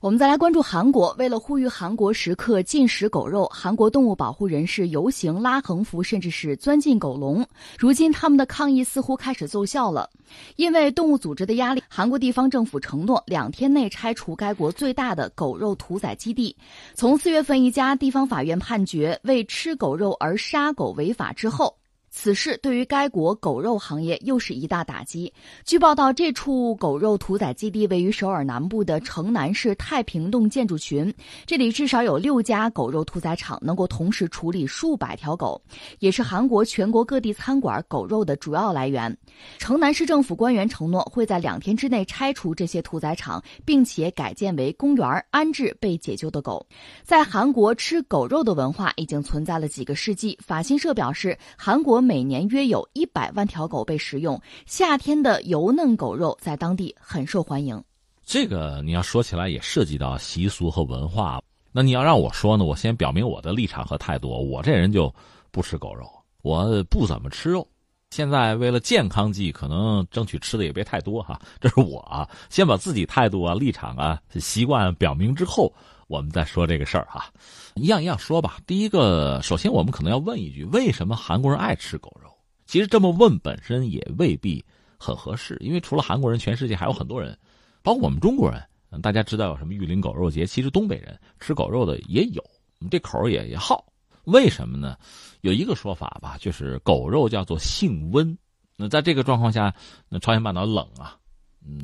我们再来关注韩国。为了呼吁韩国食客禁食狗肉，韩国动物保护人士游行、拉横幅，甚至是钻进狗笼。如今，他们的抗议似乎开始奏效了。因为动物组织的压力，韩国地方政府承诺两天内拆除该国最大的狗肉屠宰基地。从四月份一家地方法院判决为吃狗肉而杀狗违法之后。此事对于该国狗肉行业又是一大打击。据报道，这处狗肉屠宰基地位于首尔南部的城南市太平洞建筑群，这里至少有六家狗肉屠宰场，能够同时处理数百条狗，也是韩国全国各地餐馆狗肉的主要来源。城南市政府官员承诺会在两天之内拆除这些屠宰场，并且改建为公园，安置被解救的狗。在韩国，吃狗肉的文化已经存在了几个世纪。法新社表示，韩国。每年约有一百万条狗被食用，夏天的油嫩狗肉在当地很受欢迎。这个你要说起来也涉及到习俗和文化。那你要让我说呢，我先表明我的立场和态度。我这人就不吃狗肉，我不怎么吃肉。现在为了健康计，可能争取吃的也别太多哈。这是我啊，先把自己态度啊、立场啊、习惯表明之后。我们再说这个事儿哈，一样一样说吧。第一个，首先我们可能要问一句：为什么韩国人爱吃狗肉？其实这么问本身也未必很合适，因为除了韩国人，全世界还有很多人，包括我们中国人。大家知道有什么玉林狗肉节？其实东北人吃狗肉的也有，这口也也好。为什么呢？有一个说法吧，就是狗肉叫做性温。那在这个状况下，那朝鲜半岛冷啊，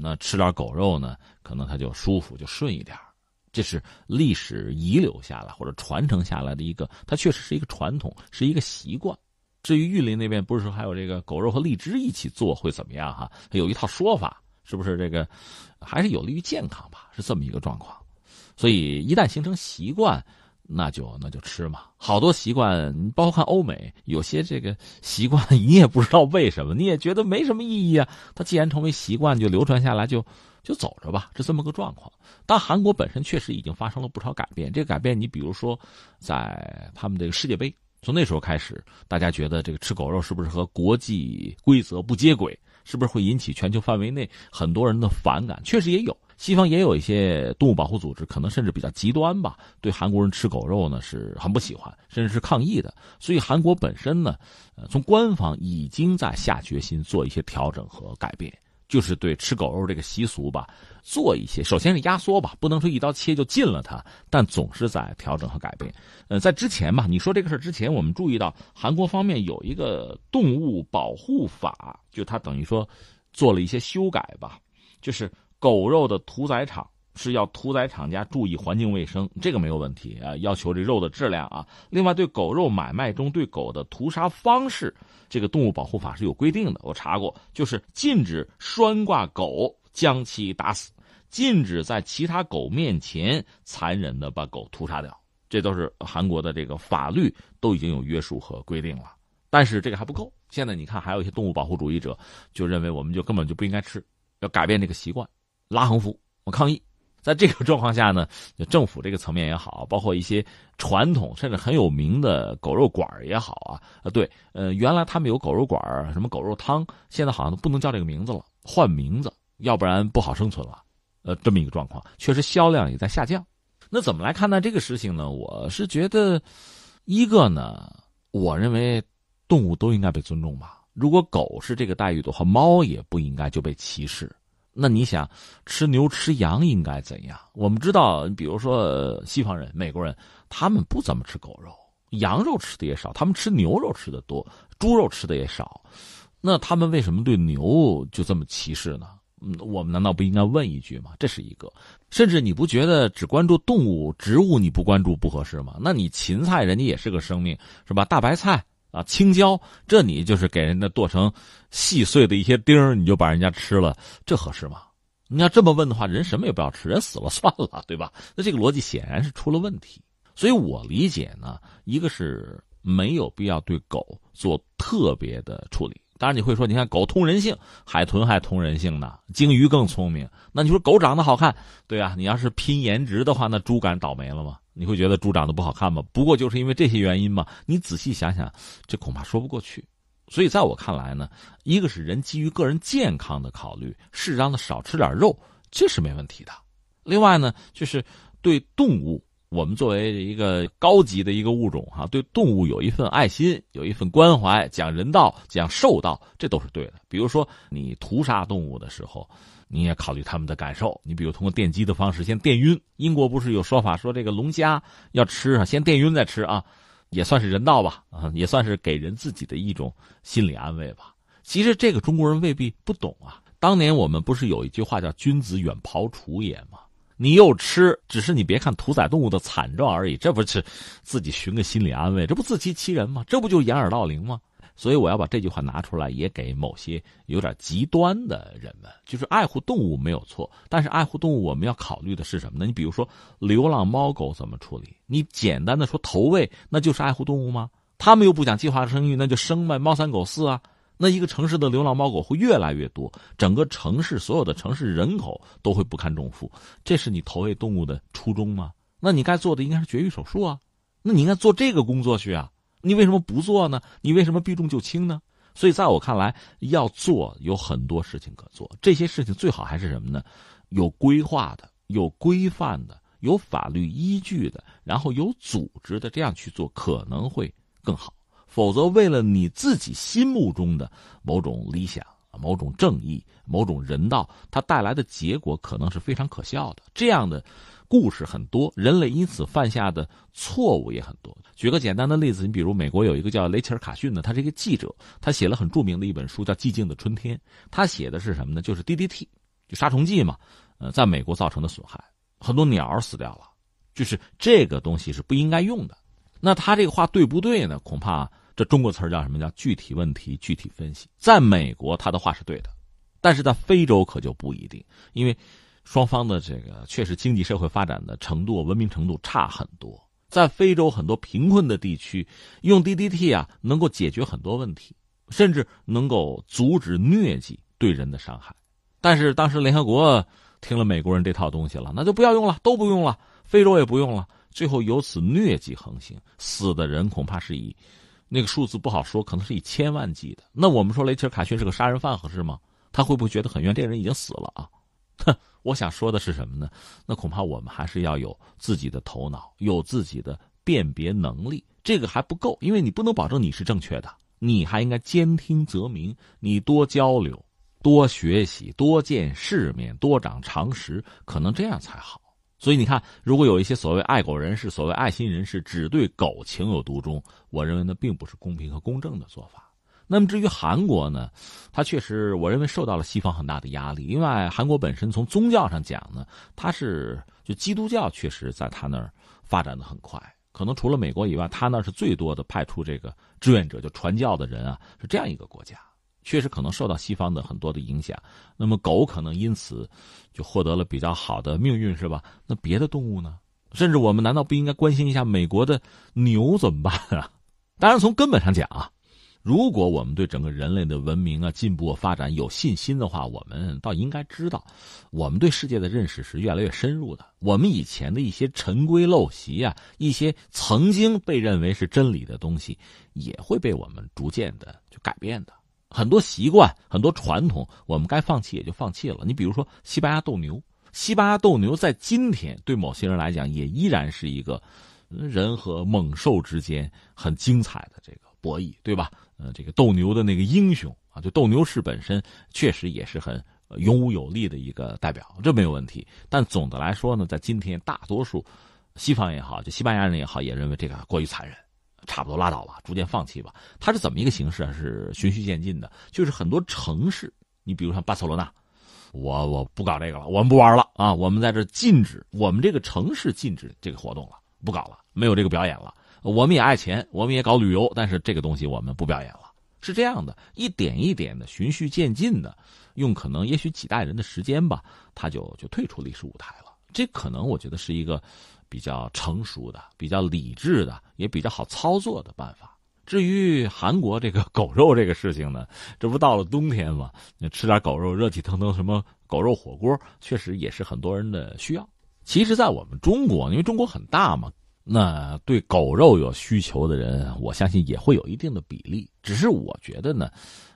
那吃点狗肉呢，可能它就舒服，就顺一点。这是历史遗留下来或者传承下来的一个，它确实是一个传统，是一个习惯。至于玉林那边，不是说还有这个狗肉和荔枝一起做会怎么样哈？有一套说法，是不是这个还是有利于健康吧？是这么一个状况。所以一旦形成习惯，那就那就吃嘛。好多习惯，你包括看欧美，有些这个习惯你也不知道为什么，你也觉得没什么意义啊。它既然成为习惯，就流传下来就。就走着吧，是这么个状况。但韩国本身确实已经发生了不少改变。这个改变，你比如说，在他们这个世界杯，从那时候开始，大家觉得这个吃狗肉是不是和国际规则不接轨？是不是会引起全球范围内很多人的反感？确实也有，西方也有一些动物保护组织，可能甚至比较极端吧，对韩国人吃狗肉呢是很不喜欢，甚至是抗议的。所以韩国本身呢，呃，从官方已经在下决心做一些调整和改变。就是对吃狗肉这个习俗吧，做一些，首先是压缩吧，不能说一刀切就禁了它，但总是在调整和改变。呃，在之前吧，你说这个事之前，我们注意到韩国方面有一个动物保护法，就它等于说做了一些修改吧，就是狗肉的屠宰场。是要屠宰厂家注意环境卫生，这个没有问题啊。要求这肉的质量啊。另外，对狗肉买卖中对狗的屠杀方式，这个动物保护法是有规定的。我查过，就是禁止拴挂狗将其打死，禁止在其他狗面前残忍的把狗屠杀掉。这都是韩国的这个法律都已经有约束和规定了。但是这个还不够。现在你看，还有一些动物保护主义者就认为，我们就根本就不应该吃，要改变这个习惯，拉横幅，我抗议。在这个状况下呢，政府这个层面也好，包括一些传统甚至很有名的狗肉馆也好啊，呃，对，呃，原来他们有狗肉馆什么狗肉汤，现在好像都不能叫这个名字了，换名字，要不然不好生存了，呃，这么一个状况，确实销量也在下降。那怎么来看待这个事情呢？我是觉得，一个呢，我认为动物都应该被尊重吧。如果狗是这个待遇的话，猫也不应该就被歧视。那你想吃牛吃羊应该怎样？我们知道，比如说西方人、美国人，他们不怎么吃狗肉，羊肉吃的也少，他们吃牛肉吃的多，猪肉吃的也少。那他们为什么对牛就这么歧视呢？嗯，我们难道不应该问一句吗？这是一个。甚至你不觉得只关注动物、植物你不关注不合适吗？那你芹菜人家也是个生命，是吧？大白菜。啊，青椒，这你就是给人家剁成细碎的一些丁你就把人家吃了，这合适吗？你要这么问的话，人什么也不要吃，人死了 算了，对吧？那这个逻辑显然是出了问题。所以我理解呢，一个是没有必要对狗做特别的处理。当然你会说，你看狗通人性，海豚还通人性呢，鲸鱼更聪明。那你说狗长得好看，对啊，你要是拼颜值的话，那猪敢倒霉了吗？你会觉得猪长得不好看吗？不过就是因为这些原因吗？你仔细想想，这恐怕说不过去。所以在我看来呢，一个是人基于个人健康的考虑，适当的少吃点肉，这是没问题的。另外呢，就是对动物，我们作为一个高级的一个物种哈，对动物有一份爱心，有一份关怀，讲人道，讲兽道，这都是对的。比如说你屠杀动物的时候，你也考虑他们的感受。你比如通过电击的方式先电晕，英国不是有说法说这个龙虾要吃啊，先电晕再吃啊，也算是人道吧，啊，也算是给人自己的一种心理安慰吧。其实这个中国人未必不懂啊。当年我们不是有一句话叫“君子远庖厨也”吗？你又吃，只是你别看屠宰动物的惨状而已，这不是自己寻个心理安慰，这不自欺欺人吗？这不就掩耳盗铃吗？所以我要把这句话拿出来，也给某些有点极端的人们，就是爱护动物没有错，但是爱护动物我们要考虑的是什么呢？你比如说流浪猫狗怎么处理？你简单的说投喂，那就是爱护动物吗？他们又不讲计划生育，那就生呗，猫三狗四啊。那一个城市的流浪猫狗会越来越多，整个城市所有的城市人口都会不堪重负。这是你投喂动物的初衷吗？那你该做的应该是绝育手术啊，那你应该做这个工作去啊。你为什么不做呢？你为什么避重就轻呢？所以在我看来，要做有很多事情可做，这些事情最好还是什么呢？有规划的、有规范的、有法律依据的，然后有组织的，这样去做可能会更好。否则，为了你自己心目中的某种理想、某种正义、某种人道，它带来的结果可能是非常可笑的。这样的故事很多，人类因此犯下的错误也很多。举个简单的例子，你比如美国有一个叫雷切尔·卡逊的，他是一个记者，他写了很著名的一本书，叫《寂静的春天》。他写的是什么呢？就是 DDT，就杀虫剂嘛，呃，在美国造成的损害，很多鸟死掉了，就是这个东西是不应该用的。那他这个话对不对呢？恐怕。这中国词儿叫什么？叫具体问题具体分析。在美国，他的话是对的，但是在非洲可就不一定，因为双方的这个确实经济社会发展的程度、文明程度差很多。在非洲很多贫困的地区，用 DDT 啊，能够解决很多问题，甚至能够阻止疟疾对人的伤害。但是当时联合国听了美国人这套东西了，那就不要用了，都不用了，非洲也不用了。最后由此疟疾横行，死的人恐怕是以。那个数字不好说，可能是以千万计的。那我们说雷切尔·卡逊是个杀人犯合适吗？他会不会觉得很冤？这个人已经死了啊！哼，我想说的是什么呢？那恐怕我们还是要有自己的头脑，有自己的辨别能力。这个还不够，因为你不能保证你是正确的，你还应该兼听则明。你多交流，多学习，多见世面，多长常识，可能这样才好。所以你看，如果有一些所谓爱狗人士、所谓爱心人士只对狗情有独钟，我认为那并不是公平和公正的做法。那么至于韩国呢，它确实我认为受到了西方很大的压力。因为韩国本身从宗教上讲呢，它是就基督教确实在他那儿发展的很快，可能除了美国以外，他那是最多的派出这个志愿者就传教的人啊，是这样一个国家。确实可能受到西方的很多的影响，那么狗可能因此就获得了比较好的命运，是吧？那别的动物呢？甚至我们难道不应该关心一下美国的牛怎么办啊？当然，从根本上讲啊，如果我们对整个人类的文明啊、进步发展有信心的话，我们倒应该知道，我们对世界的认识是越来越深入的。我们以前的一些陈规陋习啊，一些曾经被认为是真理的东西，也会被我们逐渐的就改变的。很多习惯、很多传统，我们该放弃也就放弃了。你比如说西班牙斗牛，西班牙斗牛在今天对某些人来讲，也依然是一个人和猛兽之间很精彩的这个博弈，对吧？呃，这个斗牛的那个英雄啊，就斗牛士本身确实也是很勇武有力的一个代表，这没有问题。但总的来说呢，在今天，大多数西方也好，就西班牙人也好，也认为这个过于残忍。差不多拉倒吧，逐渐放弃吧。它是怎么一个形式啊？是循序渐进的，就是很多城市，你比如像巴塞罗那，我我不搞这个了，我们不玩了啊，我们在这禁止，我们这个城市禁止这个活动了，不搞了，没有这个表演了。我们也爱钱，我们也搞旅游，但是这个东西我们不表演了。是这样的，一点一点的，循序渐进的，用可能也许几代人的时间吧，他就就退出历史舞台了。这可能我觉得是一个。比较成熟的、比较理智的、也比较好操作的办法。至于韩国这个狗肉这个事情呢，这不到了冬天嘛？吃点狗肉，热气腾腾，什么狗肉火锅，确实也是很多人的需要。其实，在我们中国，因为中国很大嘛，那对狗肉有需求的人，我相信也会有一定的比例。只是我觉得呢，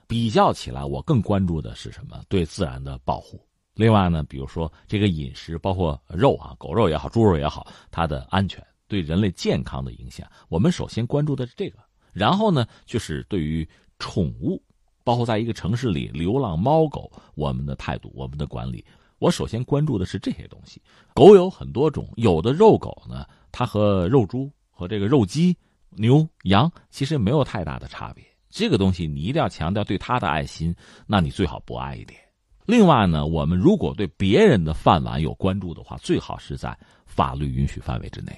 比较起来，我更关注的是什么？对自然的保护。另外呢，比如说这个饮食，包括肉啊，狗肉也好，猪肉也好，它的安全对人类健康的影响，我们首先关注的是这个。然后呢，就是对于宠物，包括在一个城市里流浪猫狗，我们的态度，我们的管理，我首先关注的是这些东西。狗有很多种，有的肉狗呢，它和肉猪和这个肉鸡、牛羊其实没有太大的差别。这个东西你一定要强调对它的爱心，那你最好不爱一点。另外呢，我们如果对别人的饭碗有关注的话，最好是在法律允许范围之内。